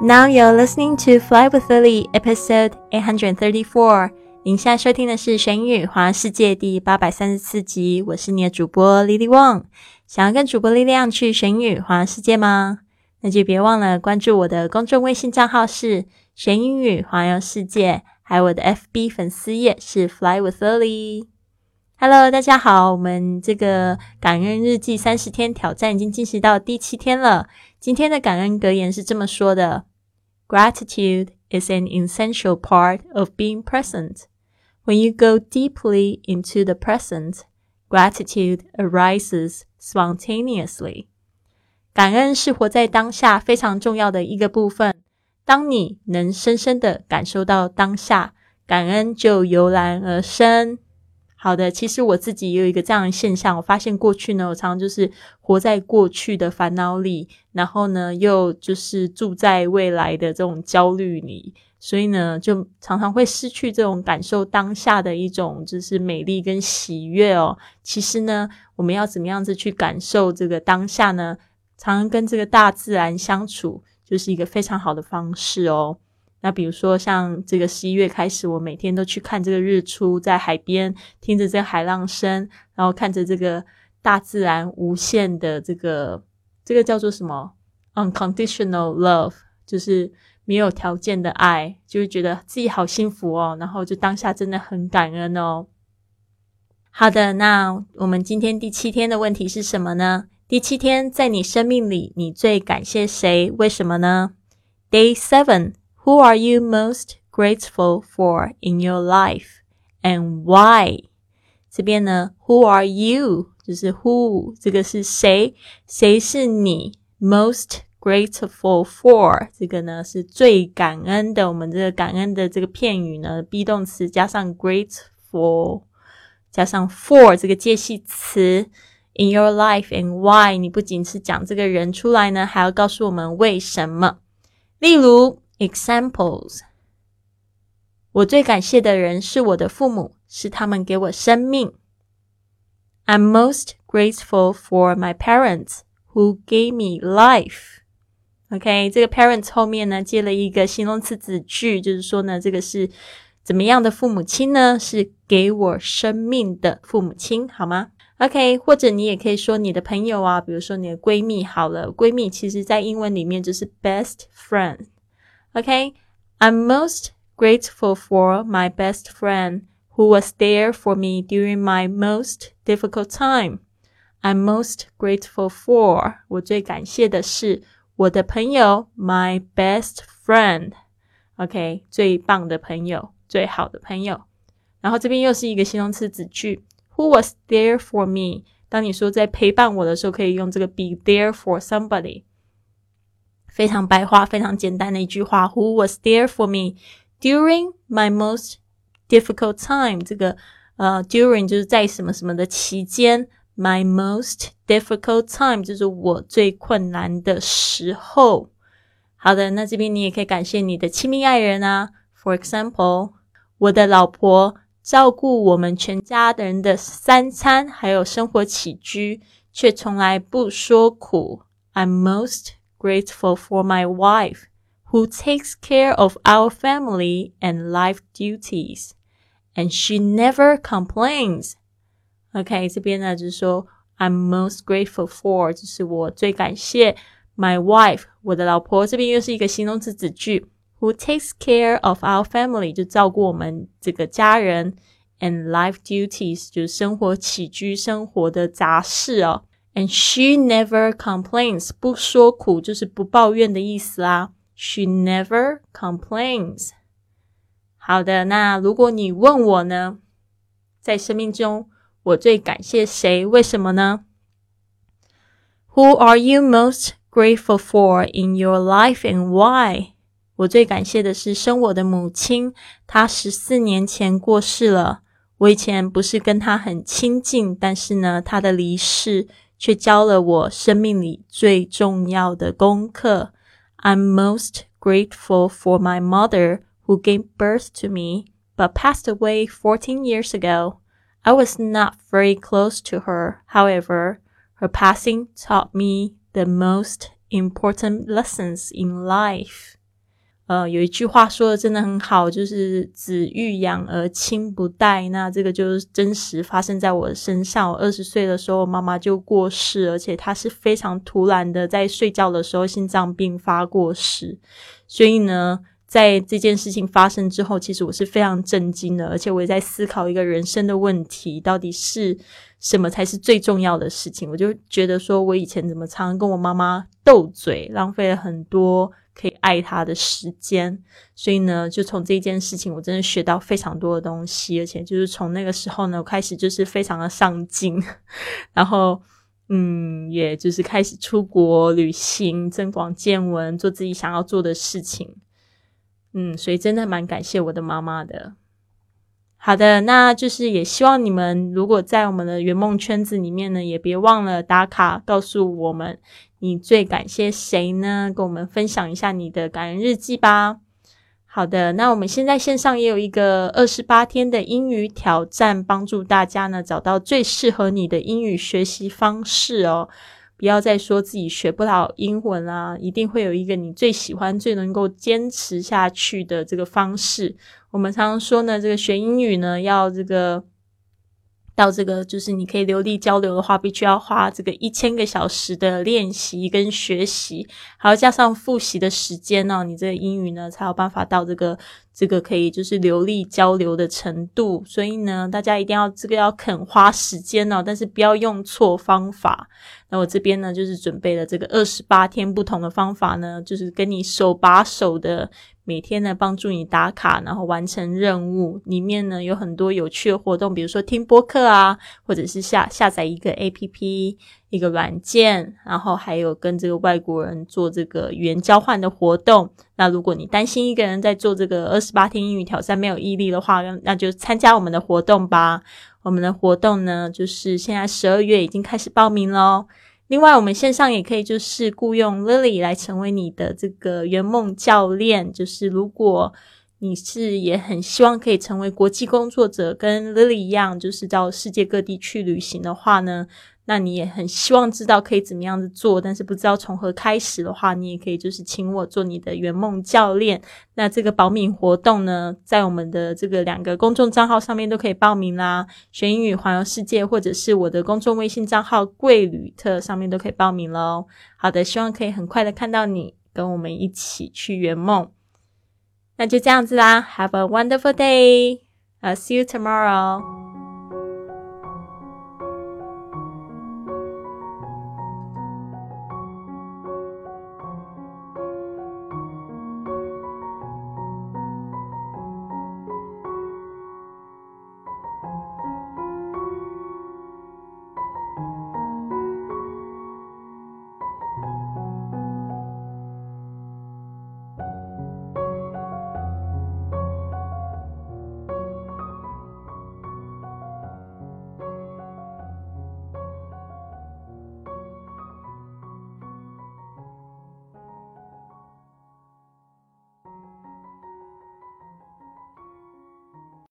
Now you're listening to Fly with Lily, episode eight hundred thirty-four. 您现在收听的是《玄宇华世界》第八百三十四集。我是你的主播 Lily Wong。想要跟主播力量去玄宇华世界吗？那就别忘了关注我的公众微信账号是“玄英语环游世界”，还有我的 FB 粉丝页是 “Fly with Lily”。Hello，大家好，我们这个感恩日记三十天挑战已经进行到第七天了。今天的感恩格言是这么说的 ：“Gratitude is an essential part of being present. When you go deeply into the present, gratitude arises spontaneously.” 感恩是活在当下非常重要的一个部分。当你能深深的感受到当下，感恩就油然而生。 好的，其实我自己也有一个这样的现象，我发现过去呢，我常常就是活在过去的烦恼里，然后呢，又就是住在未来的这种焦虑里，所以呢，就常常会失去这种感受当下的一种就是美丽跟喜悦哦。其实呢，我们要怎么样子去感受这个当下呢？常常跟这个大自然相处，就是一个非常好的方式哦。那比如说，像这个十一月开始，我每天都去看这个日出，在海边听着这海浪声，然后看着这个大自然无限的这个这个叫做什么 unconditional love，就是没有条件的爱，就会觉得自己好幸福哦。然后就当下真的很感恩哦。好的，那我们今天第七天的问题是什么呢？第七天，在你生命里，你最感谢谁？为什么呢？Day seven。Who are you most grateful for in your life and why？这边呢，Who are you？就是 Who 这个是谁？谁是你 most grateful for？这个呢是最感恩的。我们这个感恩的这个片语呢，be 动词加上 grateful，加上 for 这个介系词。In your life and why？你不仅是讲这个人出来呢，还要告诉我们为什么。例如。 Examples，我最感谢的人是我的父母，是他们给我生命。I'm most grateful for my parents who gave me life. OK，这个 parents 后面呢接了一个形容词子句，就是说呢，这个是怎么样的父母亲呢？是给我生命的父母亲，好吗？OK，或者你也可以说你的朋友啊，比如说你的闺蜜，好了，闺蜜其实在英文里面就是 best friend。Okay, I'm most grateful for my best friend who was there for me during my most difficult time. I'm most grateful for 我最感谢的是我的朋友，my best friend。OK，最棒的朋友，最好的朋友。然后这边又是一个形容词子句，Who was there for me？当你说在陪伴我的时候，可以用这个 be there for somebody。 非常白话、非常简单的一句话：Who was there for me during my most difficult time？这个呃，during 就是在什么什么的期间，my most difficult time 就是我最困难的时候。好的，那这边你也可以感谢你的亲密爱人啊。For example，我的老婆照顾我们全家的人的三餐还有生活起居，却从来不说苦。I'm most grateful for my wife who takes care of our family and life duties, and she never complains. OK，这边呢就是说，I'm most grateful for，就是我最感谢 my wife，我的老婆。这边又是一个形容词子句，who takes care of our family，就照顾我们这个家人，and life duties，就是生活起居生活的杂事哦。 And she never complains，不说苦就是不抱怨的意思啦。She never complains。好的，那如果你问我呢，在生命中我最感谢谁？为什么呢？Who are you most grateful for in your life and why？我最感谢的是生我的母亲，她十四年前过世了。我以前不是跟她很亲近，但是呢，她的离世。 却教了我生命里最重要的功课。I'm most grateful for my mother who gave birth to me, but passed away 14 years ago. I was not very close to her. However, her passing taught me the most important lessons in life. 呃，有一句话说的真的很好，就是“子欲养而亲不待”。那这个就是真实发生在我身上。我二十岁的时候，妈妈就过世，而且她是非常突然的，在睡觉的时候心脏病发过世。所以呢，在这件事情发生之后，其实我是非常震惊的，而且我也在思考一个人生的问题：到底是什么才是最重要的事情？我就觉得说，我以前怎么常常跟我妈妈斗嘴，浪费了很多。可以爱他的时间，所以呢，就从这件事情，我真的学到非常多的东西，而且就是从那个时候呢，我开始就是非常的上进，然后，嗯，也就是开始出国旅行，增广见闻，做自己想要做的事情，嗯，所以真的蛮感谢我的妈妈的。好的，那就是也希望你们如果在我们的圆梦圈子里面呢，也别忘了打卡，告诉我们。你最感谢谁呢？跟我们分享一下你的感恩日记吧。好的，那我们现在线上也有一个二十八天的英语挑战，帮助大家呢找到最适合你的英语学习方式哦。不要再说自己学不了英文啦，一定会有一个你最喜欢、最能够坚持下去的这个方式。我们常常说呢，这个学英语呢要这个。到这个就是你可以流利交流的话，必须要花这个一千个小时的练习跟学习，还要加上复习的时间呢，你这个英语呢才有办法到这个这个可以就是流利交流的程度。所以呢，大家一定要这个要肯花时间哦，但是不要用错方法。那我这边呢就是准备了这个二十八天不同的方法呢，就是跟你手把手的。每天呢，帮助你打卡，然后完成任务。里面呢有很多有趣的活动，比如说听播客啊，或者是下下载一个 A P P 一个软件，然后还有跟这个外国人做这个语言交换的活动。那如果你担心一个人在做这个二十八天英语挑战没有毅力的话，那就参加我们的活动吧。我们的活动呢，就是现在十二月已经开始报名喽。另外，我们线上也可以就是雇佣 Lily 来成为你的这个圆梦教练。就是如果你是也很希望可以成为国际工作者，跟 Lily 一样，就是到世界各地去旅行的话呢？那你也很希望知道可以怎么样子做，但是不知道从何开始的话，你也可以就是请我做你的圆梦教练。那这个保敏活动呢，在我们的这个两个公众账号上面都可以报名啦，学英语环游世界，或者是我的公众微信账号贵旅特上面都可以报名喽。好的，希望可以很快的看到你跟我们一起去圆梦。那就这样子啦，Have a wonderful day. 啊 see you tomorrow.